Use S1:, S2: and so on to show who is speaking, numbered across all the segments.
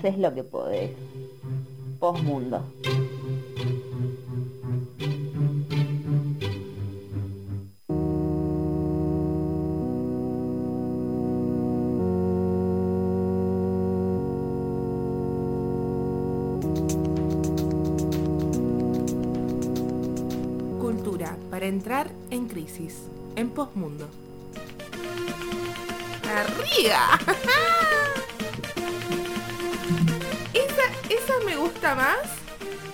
S1: haces lo que podés. Postmundo.
S2: Cultura para entrar en crisis. En Postmundo. ¡Arriba! gusta más.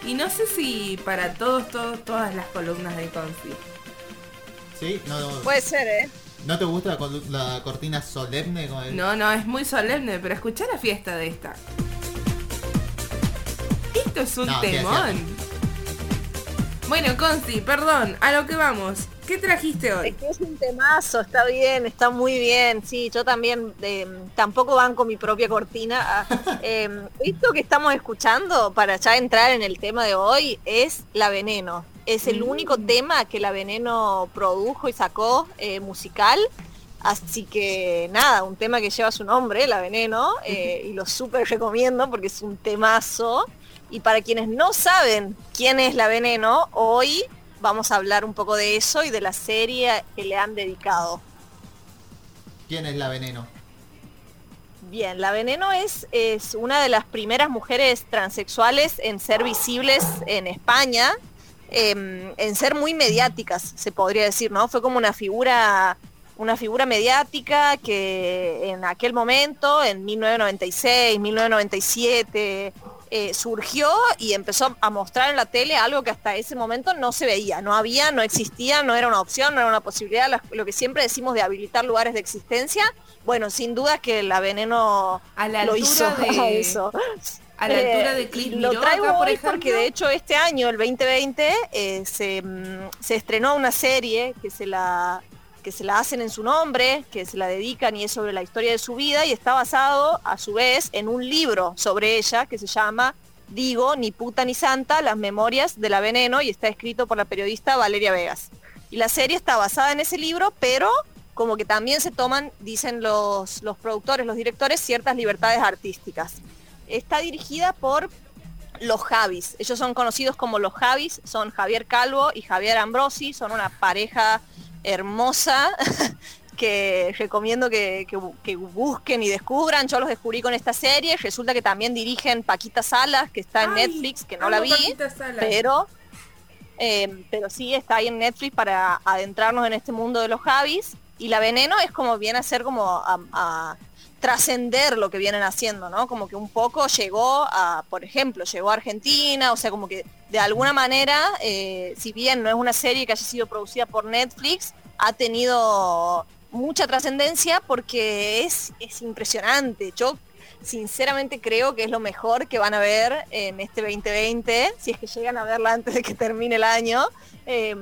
S2: Y no sé si para todos, todos, todas las columnas de Confi.
S3: ¿Sí? No,
S4: Puede ser, ¿eh?
S3: ¿No te gusta la, la cortina solemne con el...
S2: No, no, es muy solemne, pero escuchá la fiesta de esta. Esto es un
S3: No,
S2: temón. Bueno, Conci, perdón, a lo que vamos. ¿Qué trajiste
S4: Es
S2: hoy?
S4: que es un temazo, está bien, está muy bien. Sí, yo también eh, tampoco banco mi propia cortina. Ah, eh, esto que estamos escuchando para ya entrar en el tema de hoy es La Veneno. Es el
S2: Mm.
S4: único tema que La Veneno produjo y sacó eh, musical. Así que nada, un tema que lleva su nombre, La Veneno, eh, y lo súper recomiendo porque es un temazo. Y para quienes no saben quién es La Veneno, hoy vamos a hablar un poco de eso y de la serie que le han dedicado.
S3: ¿Quién es la veneno?
S4: Bien, La Veneno es, es una de las primeras mujeres transexuales en ser visibles en España, em, en ser muy mediáticas, se podría decir, ¿no? Fue como una figura, una figura mediática que en aquel momento, en 1996, 1997, eh, surgió y empezó a mostrar en la tele algo que hasta ese momento no se veía, no había, no existía, no era una opción, no era una posibilidad, lo que siempre decimos de habilitar lugares de existencia. Bueno, sin duda que la veneno
S2: A la
S4: lo hizo
S2: de-
S4: eso.
S2: A la altura
S4: Eh,
S2: de Cris
S4: lo traigo
S2: acá, por
S4: hoy
S2: ejemplo.
S4: porque de hecho este año, el 2020, eh, se, mm, se estrenó una serie que se la que se la hacen en su nombre, que se la dedican y es sobre la historia de su vida y está basado a su vez en un libro sobre ella que se llama Digo, ni puta ni santa, las memorias de la veneno y está escrito por la periodista Valeria Vegas. Y la serie está basada en ese libro, pero como que también se toman, dicen los, los productores, los directores, ciertas libertades artísticas. Está dirigida por los Javis. Ellos son conocidos como los Javis, son Javier Calvo y Javier Ambrosi, son una pareja hermosa que recomiendo que, que bu- que busquen y descubran. Yo los descubrí con esta serie. Resulta que también dirigen Paquita Salas, que está en
S2: Ay,
S4: Netflix, que no la vi, pero, eh, pero sí está ahí en Netflix para adentrarnos en este mundo de los Javis. Y la veneno es como viene a ser como a, a trascender lo que vienen haciendo, ¿no? Como que un poco llegó a, por ejemplo, llegó a Argentina, o sea, como que de alguna manera, eh, si bien no es una serie que haya sido producida por Netflix, ha tenido mucha trascendencia porque es, es impresionante. Yo sinceramente creo que es lo mejor que van a ver en este 2020, si es que llegan a verla antes de que termine el año. eh,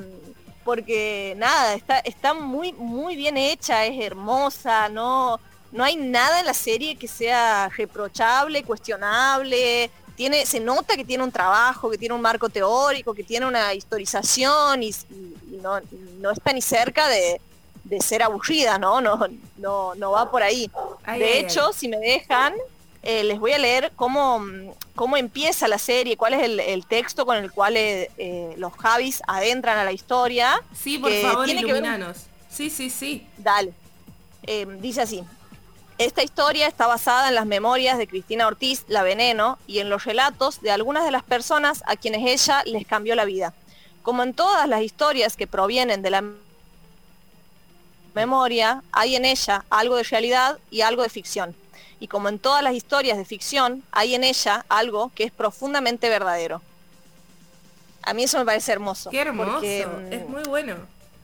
S4: porque nada, está, está muy, muy bien hecha, es hermosa, no, no hay nada en la serie que sea reprochable, cuestionable. Tiene, se nota que tiene un trabajo, que tiene un marco teórico, que tiene una historización y, y- y no, no está ni cerca de, de ser aburrida, ¿no? No, no, no va por ahí.
S2: Ay,
S4: de
S2: ay,
S4: hecho, si me dejan, eh, les voy a leer cómo, cómo empieza la serie, cuál es el, el texto con el cual eh, eh, los Javis adentran a la historia.
S2: Sí, por favor,
S4: tiene que ver.
S2: Sí, sí, sí.
S4: Dale. Dice así. Esta historia está basada en las memorias de Cristina Ortiz, La Veneno, y en los relatos de algunas de las personas a quienes ella les cambió la vida. Como en todas las historias que provienen de la memoria, hay en ella algo de realidad y algo de ficción. Y como en todas las historias de ficción, hay en ella algo que es profundamente verdadero. A mí eso me parece hermoso.
S2: Qué hermoso.
S4: porque, mm,
S2: es muy bueno.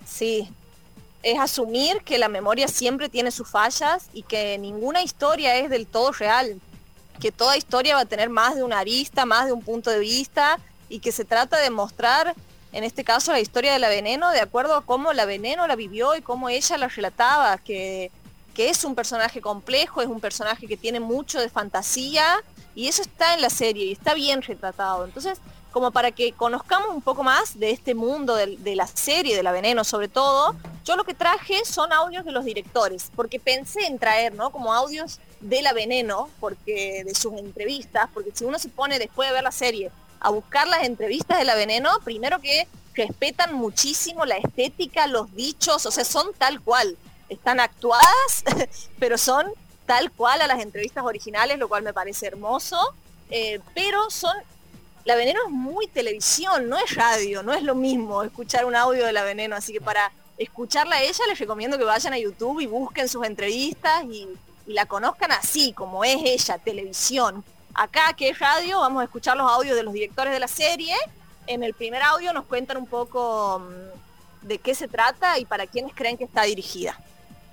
S4: Sí, es asumir que la memoria siempre tiene sus fallas y que ninguna historia es del todo real, que toda historia va a tener más de una arista, más de un punto de vista y que se trata de mostrar, en este caso, la historia de la veneno de acuerdo a cómo la veneno la vivió y cómo ella la relataba, que, que es un personaje complejo, es un personaje que tiene mucho de fantasía y eso está en la serie y está bien retratado. Entonces, como para que conozcamos un poco más de este mundo de, la serie de la veneno sobre todo, yo yo lo que traje son audios de los directores, porque pensé en traer, ¿no? Como audios de la veneno, porque de sus entrevistas, porque si uno se pone después de ver la serie a buscar las entrevistas de la veneno, primero que respetan muchísimo la estética, los dichos, o sea, son tal cual. Están actuadas, pero son tal cual a las entrevistas originales, lo cual me parece hermoso. Eh, pero son la Veneno es muy televisión, no es radio, no es lo mismo escuchar un audio de La Veneno, así que para escucharla a ella les recomiendo que vayan a YouTube y busquen sus entrevistas y, la conozcan así, como es ella, televisión. Acá, que es radio, vamos a escuchar los audios de los directores de la serie. En el primer audio nos cuentan un poco mm, de qué se trata y para quiénes creen que está dirigida.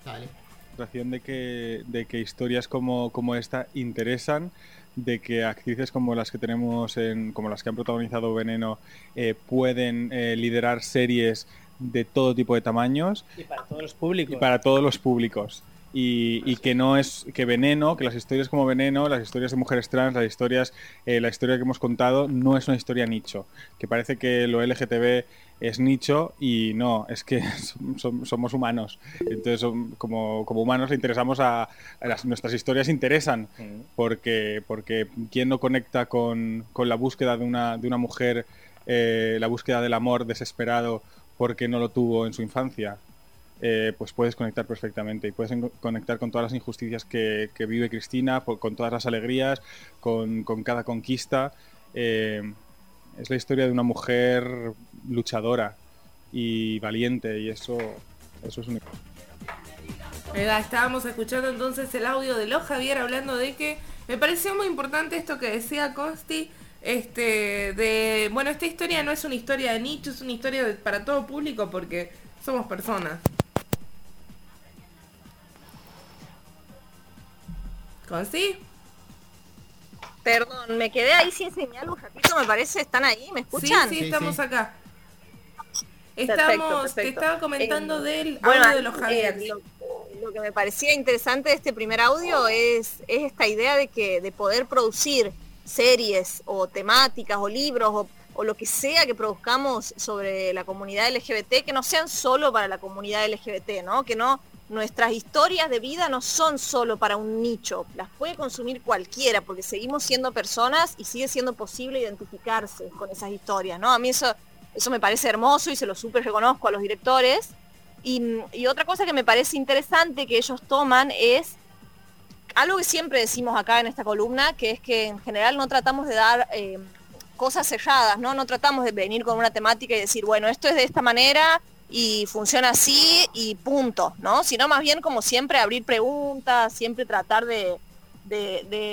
S5: Vale. De que, de que historias como, como esta interesan de que actrices como las que tenemos, en, como las que han protagonizado Veneno, eh, pueden eh, liderar series de todo tipo de tamaños.
S6: Y para todos los públicos.
S5: Y para todos los públicos. Y, que no es que Veneno, que las historias como Veneno, las historias de mujeres trans, las historias, eh, la historia que hemos contado, no es una historia nicho. Que parece que lo LGTB es nicho y no, es que somos humanos. Entonces, como, como humanos le interesamos a, nuestras historias interesan, porque, porque ¿quién no conecta con, con la búsqueda de una, de una mujer, eh, la búsqueda del amor desesperado porque no lo tuvo en su infancia? Eh, pues puedes conectar perfectamente y puedes conectar con todas las injusticias que, vive Cristina, con todas las alegrías, con, cada conquista. Eh, es la historia de una mujer luchadora y valiente y eso, eso es único.
S2: Estábamos escuchando entonces el audio de Lo Javier hablando de que me pareció muy importante esto que decía Consti, este, de, bueno, esta historia no es una historia de nicho, es una historia para todo público porque somos personas. ¿Consti?
S4: Perdón, me quedé ahí sin señal un ratito, me parece. ¿Están ahí? ¿Me escuchan?
S2: Sí, sí, estamos acá. Estamos, te estaba comentando eh, del audio de los eh, Javier.
S4: lo, que me parecía interesante de este primer audio es, es esta idea de que de poder producir series o temáticas o libros o, o, lo que sea que produzcamos sobre la comunidad LGBT que no sean solo para la comunidad LGBT, ¿no? Que no nuestras historias de vida no son solo para un nicho, las puede consumir cualquiera, porque seguimos siendo personas y sigue siendo posible identificarse con esas historias, ¿no? A mí eso, eso me parece hermoso y se lo súper reconozco a los directores. Y, otra cosa que me parece interesante que ellos toman es algo que siempre decimos acá en esta columna, que es que en general no tratamos de dar eh, cosas selladas, ¿no? No tratamos de venir con una temática y decir, bueno, esto es de esta manera y funciona así y punto, ¿no? Sino más bien como siempre abrir preguntas, siempre tratar de,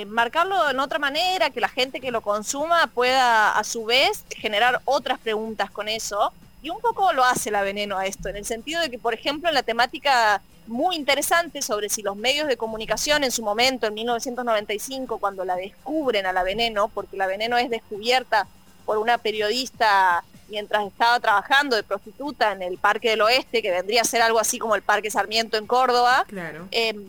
S4: marcarlo en otra manera, que la gente que lo consuma pueda a su vez generar otras preguntas con eso. Y un poco lo hace la veneno a esto, en el sentido de que, por ejemplo, en la temática muy interesante sobre si los medios de comunicación en su momento, en 1995, cuando la descubren a la veneno, porque la veneno es descubierta por una periodista mientras estaba trabajando de prostituta en el Parque del Oeste, que vendría a ser algo así como el Parque Sarmiento en Córdoba.
S2: Claro.
S4: Em,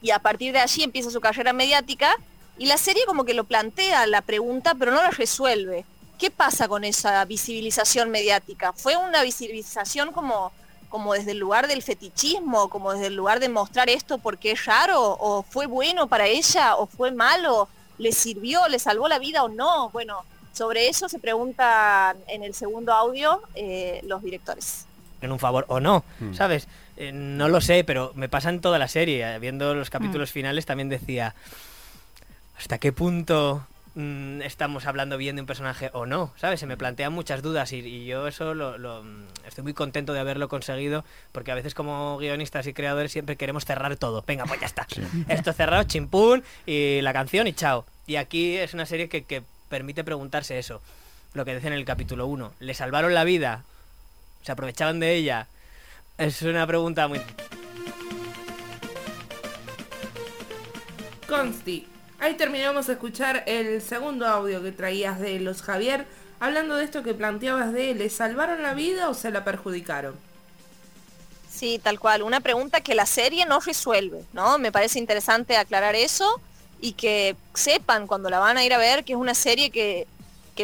S4: y a partir de allí empieza su carrera mediática y la serie como que lo plantea la pregunta, pero no la resuelve. ¿Qué pasa con esa visibilización mediática? ¿Fue una visibilización como, como desde el lugar del fetichismo, como desde el lugar de mostrar esto porque es raro? ¿O fue bueno para ella? ¿O fue malo? ¿Le sirvió? ¿Le salvó la vida o no? Bueno, sobre eso se preguntan en el segundo audio eh, los directores.
S6: En un favor o no, hmm. ¿sabes? Eh, no lo sé, pero me pasa en toda la serie. Viendo los capítulos hmm. finales también decía, ¿hasta qué punto mm, estamos hablando bien de un personaje o no? ¿Sabes? Se me plantean muchas dudas y, yo eso lo, mm, estoy muy contento de haberlo conseguido porque a veces como guionistas y creadores siempre queremos cerrar todo. Venga, pues ya está. Esto cerrado, chimpún y la canción y chao. Y aquí es una serie que, que permite preguntarse eso. Lo que dice en el capítulo 1. ¿Le salvaron la vida? ¿Se aprovechaban de ella? Es una pregunta muy...
S2: Consti, ahí terminamos de escuchar el segundo audio que traías de los Javier, hablando de esto que planteabas de ¿le salvaron la vida o se la perjudicaron?
S4: Sí, tal cual, una pregunta que la serie no resuelve, ¿no? Me parece interesante aclarar eso y que sepan cuando la van a ir a ver que es una serie que,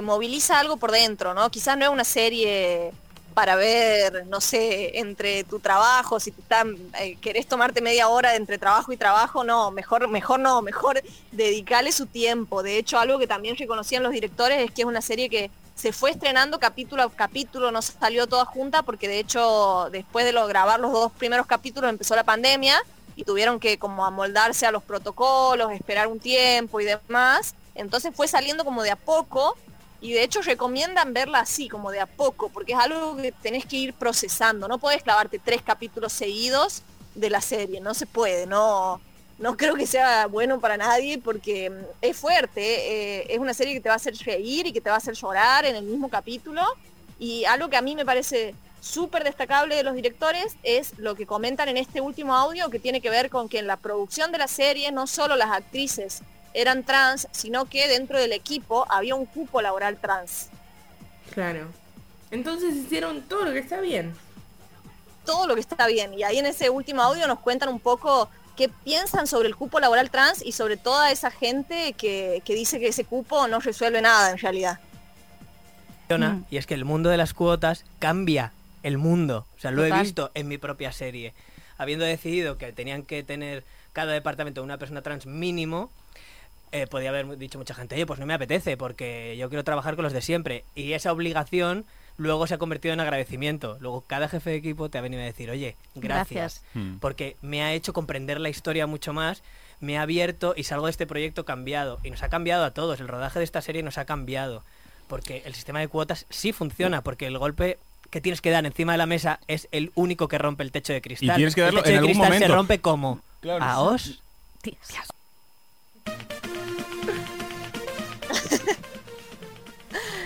S4: moviliza algo por dentro, ¿no? Quizás no es una serie para ver, no sé, entre tu trabajo, si te eh, querés tomarte media hora entre trabajo y trabajo, no, mejor, mejor no, mejor dedicarle su tiempo. De hecho, algo que también reconocían los directores es que es una serie que se fue estrenando capítulo a capítulo, no salió toda junta, porque de hecho después de lo, grabar los dos primeros capítulos empezó la pandemia y tuvieron que como amoldarse a los protocolos, esperar un tiempo y demás. Entonces fue saliendo como de a poco y de hecho recomiendan verla así, como de a poco, porque es algo que tenés que ir procesando. No podés clavarte tres capítulos seguidos de la serie, no se puede, no, no creo que sea bueno para nadie porque mm, es fuerte, eh, es una serie que te va a hacer reír y que te va a hacer llorar en el mismo capítulo. Y algo que a mí me parece súper destacable de los directores es lo que comentan en este último audio que tiene que ver con que en la producción de la serie no solo las actrices eran trans, sino que dentro del equipo había un cupo laboral trans.
S2: Claro. Entonces hicieron todo lo que está bien.
S4: Todo lo que está bien. Y ahí en ese último audio nos cuentan un poco qué piensan sobre el cupo laboral trans y sobre toda esa gente que, dice que ese cupo no resuelve nada en realidad.
S6: Mm. Y es que el mundo de las cuotas cambia el mundo. O sea, lo he visto en mi propia serie. Habiendo decidido que tenían que tener cada departamento una persona trans mínimo, eh, podía haber dicho mucha gente, oye, pues no me apetece porque yo quiero trabajar con los de siempre. Y esa obligación luego se ha convertido en agradecimiento. Luego cada jefe de equipo te ha venido a decir, oye, gracias, hmm. porque me ha hecho comprender la historia mucho más, me ha abierto y salgo de este proyecto cambiado. Y nos ha cambiado a todos, el rodaje de esta serie nos ha cambiado. Porque el sistema de cuotas sí funciona, porque el golpe que tienes que dar encima de la mesa es el único que rompe el techo de cristal.
S5: Y tienes que darlo
S6: el techo
S5: en
S6: de
S5: algún
S6: cristal
S5: momento.
S6: se rompe como a os.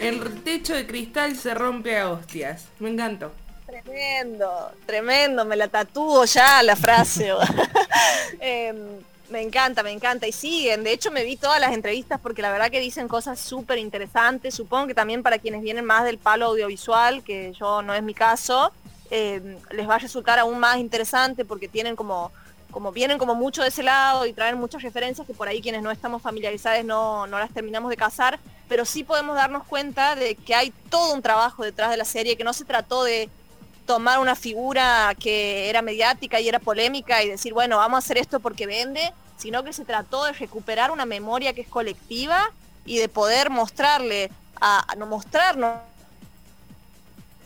S2: El techo de cristal se rompe a hostias. Me encantó.
S4: Tremendo, tremendo, me la tatúo ya la frase. Em, me encanta, me encanta. Y siguen, de hecho me vi todas las entrevistas porque la verdad que dicen cosas súper interesantes. Supongo que también para quienes vienen más del palo audiovisual, que yo no es mi caso, em, les va a resultar aún más interesante porque tienen como como vienen como mucho de ese lado y traen muchas referencias que por ahí quienes no estamos familiarizados no, no las terminamos de cazar, pero sí podemos darnos cuenta de que hay todo un trabajo detrás de la serie, que no se trató de tomar una figura que era mediática y era polémica y decir, bueno, vamos a hacer esto porque vende, sino que se trató de recuperar una memoria que es colectiva y de poder mostrarle, a, no mostrarnos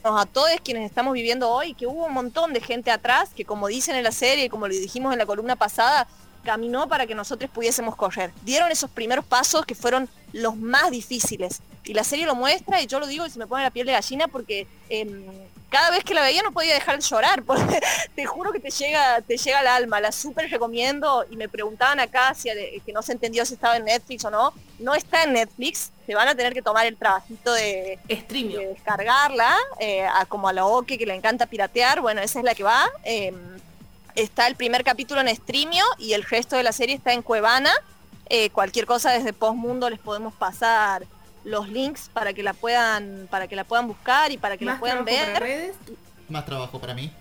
S4: a todos quienes estamos viviendo hoy, que hubo un montón de gente atrás que como dicen en la serie, como lo dijimos en la columna pasada, caminó para que nosotros pudiésemos correr. Dieron esos primeros pasos que fueron los más difíciles. Y la serie lo muestra y yo lo digo y se me pone la piel de gallina porque em, cada vez que la veía no podía dejar de llorar, porque te juro que te llega, te llega al alma, la súper recomiendo y me preguntaban acá si que no se entendió si estaba en Netflix o no, no está en Netflix, se van a tener que tomar el trabajito de,
S2: de
S4: descargarla, eh, como a la Oke que le encanta piratear, bueno, esa es la que va. Em, está el primer capítulo en Streamio y el resto de la serie está en Cuevana. Eh, cualquier cosa desde Postmundo les podemos pasar los links para que la puedan para que la puedan buscar y para que la puedan ver.
S3: Más trabajo para mí.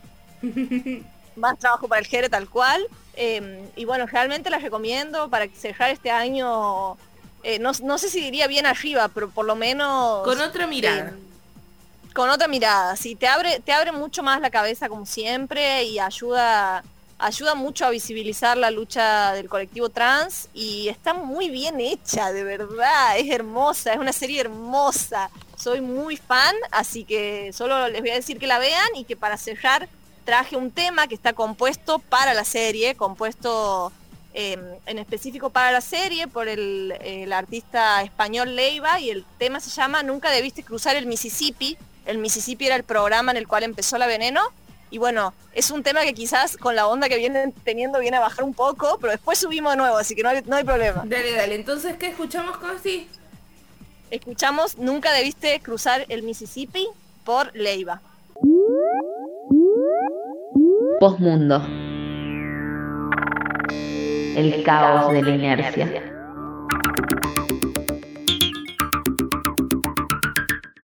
S4: Más trabajo para el Jere tal cual. Em, y bueno, realmente las recomiendo para cerrar este año. Eh, no, sé si diría bien arriba, pero por lo menos.
S2: Con otra mirada. Em,
S4: con otra mirada, sí, te abre, te abre mucho más la cabeza como siempre y ayuda ayuda mucho a visibilizar la lucha del colectivo trans y está muy bien hecha, de verdad, es hermosa, es una serie hermosa. Soy muy fan, así que solo les voy a decir que la vean y que para cerrar traje un tema que está compuesto para la serie, compuesto em, en específico para la serie por el, el artista español Leiva y el tema se llama Nunca debiste cruzar el Mississippi. El Mississippi era el programa en el cual empezó la veneno y bueno, es un tema que quizás con la onda que vienen teniendo viene a bajar un poco, pero después subimos de nuevo, así que no hay, no hay problema.
S2: Dale, dale. Entonces, ¿qué escuchamos, Consti?
S4: Escuchamos Nunca debiste cruzar el Mississippi por Leiva.
S1: Postmundo. El caos de la inercia.